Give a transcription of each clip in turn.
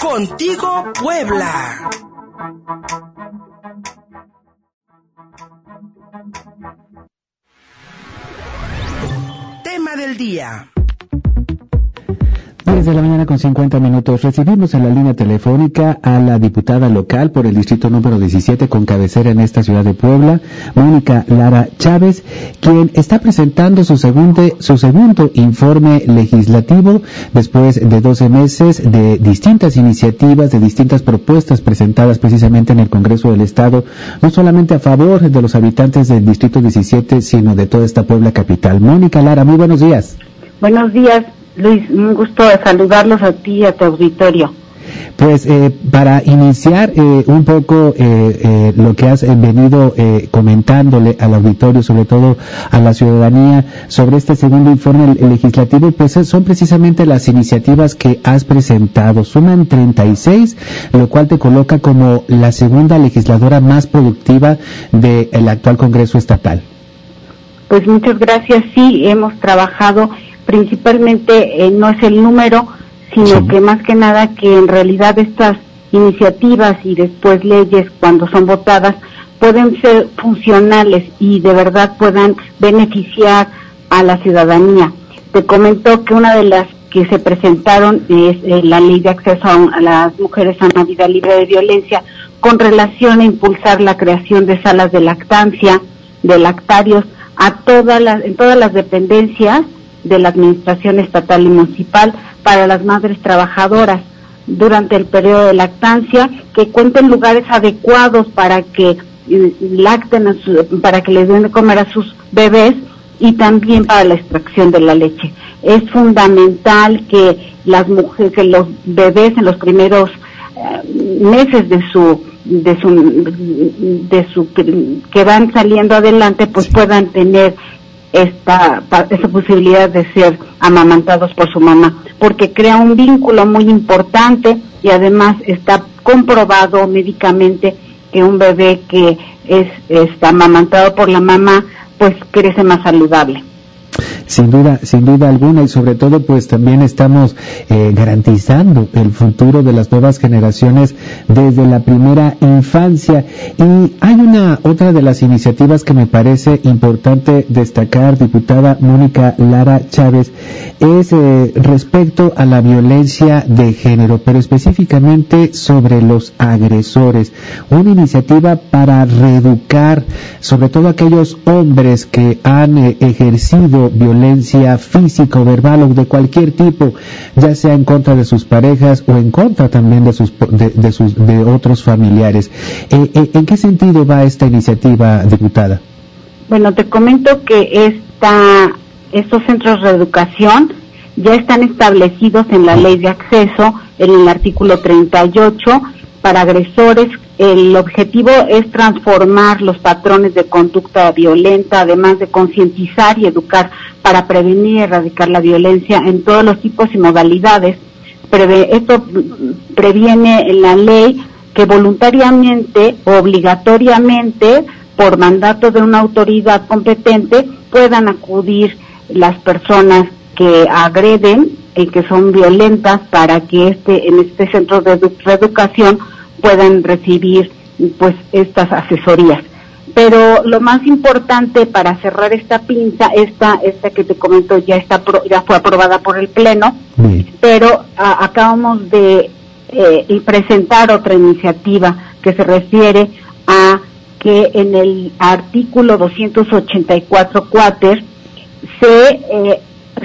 Contigo Puebla. Tema del día. Desde la mañana con 50 minutos recibimos en la línea telefónica a la diputada local por el distrito número 17 con cabecera en esta ciudad de Puebla, Mónica Lara Chávez, quien está presentando su segundo, su segundo informe legislativo después de 12 meses de distintas iniciativas, de distintas propuestas presentadas precisamente en el Congreso del Estado, no solamente a favor de los habitantes del distrito 17, sino de toda esta Puebla capital. Mónica Lara, muy buenos días. Buenos días, Luis, un gusto saludarlos a ti y a tu auditorio. Pues eh, para iniciar eh, un poco eh, lo que has venido comentándole al auditorio, sobre todo a la ciudadanía, sobre este segundo informe legislativo, pues son precisamente las iniciativas que has presentado. Suman 36, lo cual te coloca como la segunda legisladora más productiva del actual Congreso Estatal. Pues muchas gracias. Sí, hemos trabajado principalmente eh, no es el número, sino que más que nada que en realidad estas iniciativas y después leyes cuando son votadas pueden ser funcionales y de verdad puedan beneficiar a la ciudadanía. Te comento que una de las que se presentaron es eh, la ley de acceso a, las mujeres a una vida libre de violencia con relación a impulsar la creación de salas de lactancia, de lactarios a todas las, en todas las dependencias de la Administración Estatal y Municipal para las madres trabajadoras durante el periodo de lactancia, que cuenten lugares adecuados para que eh, lacten, para que les den de comer a sus bebés y también para la extracción de la leche. Es fundamental que las mujeres, que los bebés en los primeros eh, meses de su de su de su que van saliendo adelante pues puedan tener esta, esta posibilidad de ser amamantados por su mamá, porque crea un vínculo muy importante y además está comprobado médicamente que un bebé que es está amamantado por la mamá pues crece más saludable sin duda, sin duda alguna, y sobre todo, pues también estamos eh, garantizando el futuro de las nuevas generaciones desde la primera infancia. Y hay una otra de las iniciativas que me parece importante destacar, diputada Mónica Lara Chávez, es eh, respecto a la violencia de género, pero específicamente sobre los agresores. Una iniciativa para reeducar, sobre todo aquellos hombres que han eh, ejercido violencia física o verbal o de cualquier tipo, ya sea en contra de sus parejas o en contra también de sus de, sus de otros familiares. Eh, eh, ¿En qué sentido va esta iniciativa, diputada? Bueno, te comento que esta, estos centros de educación ya están establecidos en la ley de acceso, en el artículo 38, para agresores el objetivo es transformar los patrones de conducta violenta, además de concientizar y educar para prevenir y erradicar la violencia en todos los tipos y modalidades. esto previene en la ley que voluntariamente, obligatoriamente, por mandato de una autoridad competente, puedan acudir las personas que agreden y que son violentas para que este en este centro de reeducación puedan recibir pues estas asesorías. Pero lo más importante para cerrar esta pinza, esta, esta que te comento ya está ya fue aprobada por el pleno, pero acabamos de eh, presentar otra iniciativa que se refiere a que en el artículo 284 cuater se eh,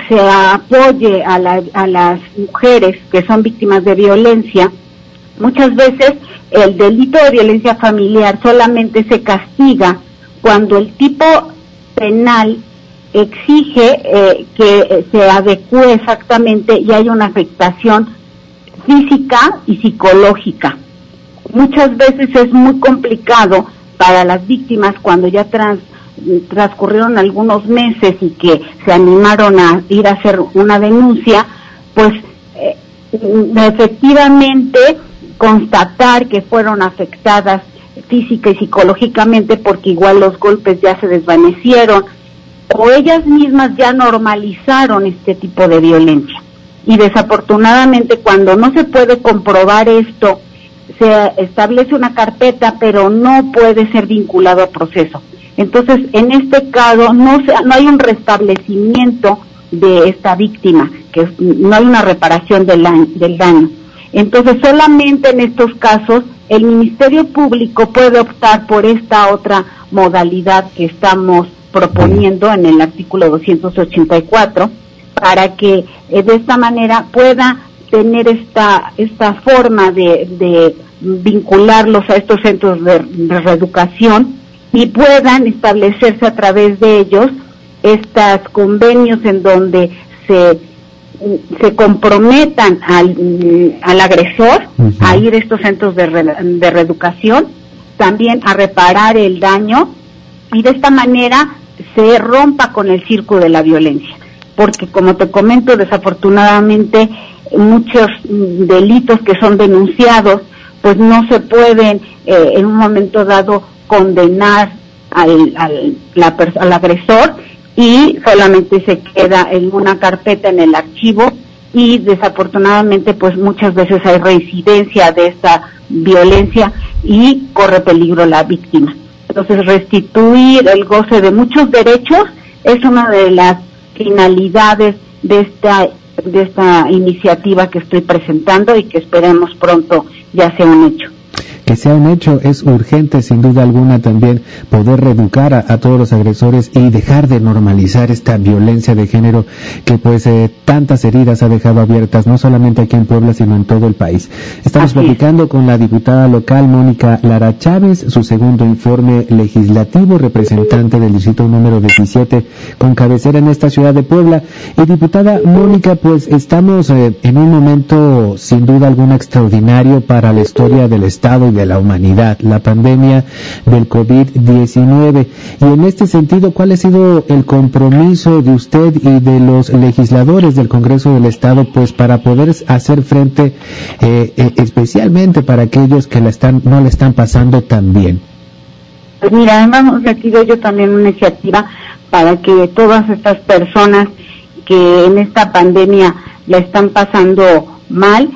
se apoye a, a las mujeres que son víctimas de violencia Muchas veces el delito de violencia familiar solamente se castiga cuando el tipo penal exige eh, que se adecue exactamente y hay una afectación física y psicológica. Muchas veces es muy complicado para las víctimas cuando ya transcurrieron algunos meses y que se animaron a ir a hacer una denuncia, pues eh, efectivamente constatar que fueron afectadas física y psicológicamente porque igual los golpes ya se desvanecieron o ellas mismas ya normalizaron este tipo de violencia. y desafortunadamente cuando no se puede comprobar esto, se establece una carpeta, pero no puede ser vinculado a proceso. Entonces, en este caso, no, no hay un restablecimiento de esta víctima, que no hay una reparación del, del daño. Entonces, solamente en estos casos, el Ministerio Público puede optar por esta otra modalidad que estamos proponiendo en el artículo 284 para que eh, de esta manera pueda tener esta, esta forma de, vincularlos a estos centros de, reeducación y puedan establecerse a través de ellos estos convenios en donde se, se comprometan al, al agresor a ir a estos centros de, de reeducación, también a reparar el daño y de esta manera se rompa con el circo de la violencia. Porque como te comento, desafortunadamente muchos delitos que son denunciados, pues no se pueden eh, en un momento dado condenar al, al, al agresor y solamente se queda en una carpeta en el archivo y desafortunadamente pues muchas veces hay reincidencia de esta violencia y corre peligro la víctima. Entonces restituir el goce de muchos derechos es una de las finalidades de esta de esta iniciativa que estoy presentando y que esperemos pronto ya sea un hecho que sea un hecho. Es urgente, sin duda alguna, también poder reeducar a, todos los agresores y dejar de normalizar esta violencia de género que pues eh, tantas heridas ha dejado abiertas, no solamente aquí en Puebla, sino en todo el país. Estamos platicando con la diputada local Mónica Lara Chávez, su segundo informe legislativo, representante del distrito número 17, con cabecera en esta ciudad de Puebla. Y diputada Mónica, pues estamos eh, en un momento sin duda alguna extraordinario para la historia del Estado de la humanidad, la pandemia del COVID-19. Y en este sentido, ¿cuál ha sido el compromiso de usted y de los legisladores del Congreso del Estado, pues para poder hacer frente, eh, eh, especialmente para aquellos que la están, no le están pasando tan bien? Pues mira, hemos recibido yo también una iniciativa para que todas estas personas que en esta pandemia la están pasando mal,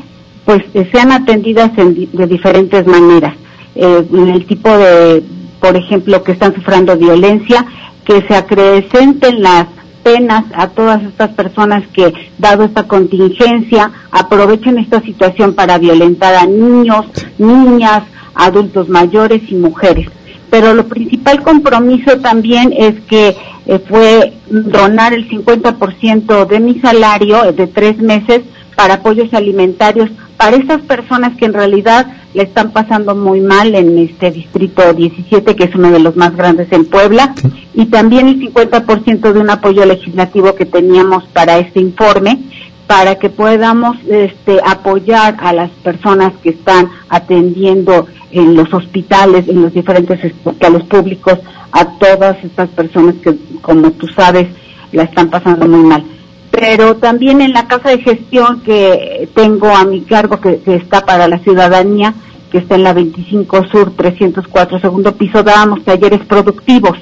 pues eh, sean atendidas de diferentes maneras. Eh, en el tipo de, por ejemplo, que están sufriendo violencia, que se acrecenten las penas a todas estas personas que, dado esta contingencia, aprovechen esta situación para violentar a niños, niñas, adultos mayores y mujeres. Pero lo principal compromiso también es que eh, fue donar el 50% de mi salario de tres meses para apoyos alimentarios para estas personas que en realidad le están pasando muy mal en este distrito 17, que es uno de los más grandes en Puebla, y también el 50% de un apoyo legislativo que teníamos para este informe, para que podamos este, apoyar a las personas que están atendiendo en los hospitales, en los diferentes hospitales públicos, a todas estas personas que, como tú sabes, la están pasando muy mal pero también en la casa de gestión que tengo a mi cargo, que, está para la ciudadanía, que está en la 25 Sur 304 segundo piso, dábamos talleres productivos.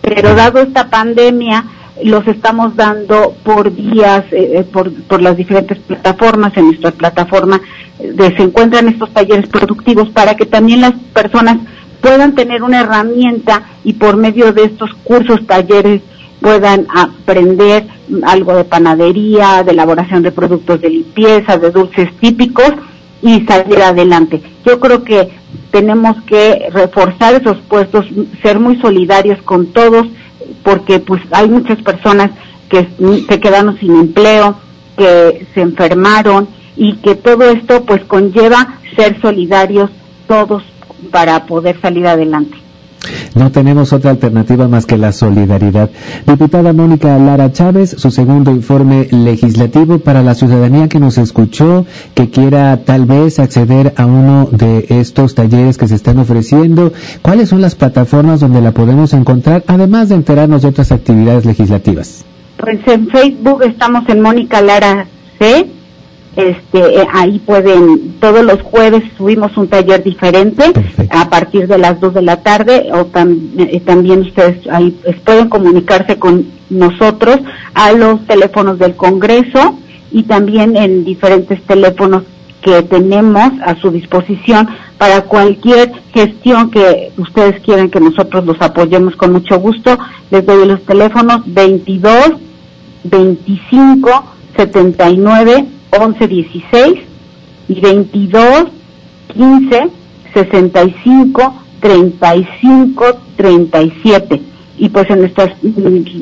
Pero dado esta pandemia, los estamos dando por días, eh, eh, por, por las diferentes plataformas. En nuestra plataforma eh, se encuentran estos talleres productivos para que también las personas puedan tener una herramienta y por medio de estos cursos, talleres, puedan aprender algo de panadería, de elaboración de productos de limpieza, de dulces típicos y salir adelante. Yo creo que tenemos que reforzar esos puestos, ser muy solidarios con todos, porque pues hay muchas personas que se quedaron sin empleo, que se enfermaron y que todo esto pues conlleva ser solidarios todos para poder salir adelante. No tenemos otra alternativa más que la solidaridad. Diputada Mónica Lara Chávez, su segundo informe legislativo para la ciudadanía que nos escuchó, que quiera tal vez acceder a uno de estos talleres que se están ofreciendo. ¿Cuáles son las plataformas donde la podemos encontrar, además de enterarnos de otras actividades legislativas? Pues en Facebook estamos en Mónica Lara C este, eh, ahí pueden, todos los jueves subimos un taller diferente a partir de las 2 de la tarde o eh, también ustedes ahí pueden comunicarse con nosotros a los teléfonos del Congreso y también en diferentes teléfonos que tenemos a su disposición para cualquier gestión que ustedes quieran que nosotros los apoyemos con mucho gusto. Les doy los teléfonos 22 25 79 11 16 y 22 15 65 35 37 y pues en nuestras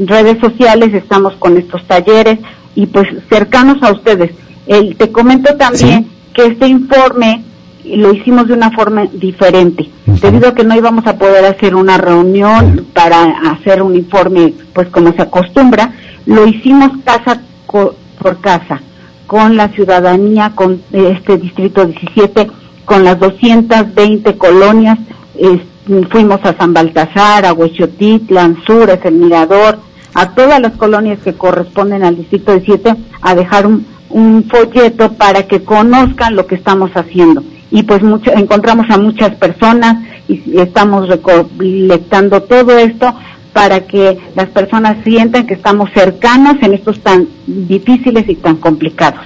redes sociales estamos con estos talleres y pues cercanos a ustedes. El, te comento también que este informe lo hicimos de una forma diferente, debido a que no íbamos a poder hacer una reunión para hacer un informe pues como se acostumbra, lo hicimos casa por casa, con la ciudadanía, con este distrito 17, con las 220 colonias, fuimos a San Baltasar, a Huechotitlan, Sures, El Mirador, a todas las colonias que corresponden al distrito 17 a dejar un, un folleto para que conozcan lo que estamos haciendo. Y pues mucho, encontramos a muchas personas y estamos recolectando todo esto para que las personas sientan que estamos cercanos en estos tan difíciles y tan complicados.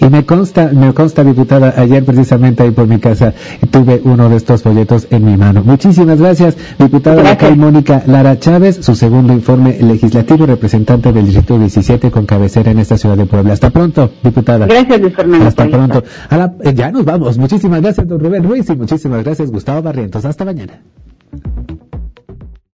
Y me consta, me consta, diputada, ayer precisamente ahí por mi casa tuve uno de estos folletos en mi mano. Muchísimas gracias, diputada gracias. Mónica Lara Chávez, su segundo informe legislativo, representante del Distrito 17 con cabecera en esta ciudad de Puebla. Hasta pronto, diputada. Gracias, Luis Fernando. Hasta pronto. Eh, ya nos vamos. Muchísimas gracias, don Rubén Ruiz, y muchísimas gracias, Gustavo Barrientos. Hasta mañana.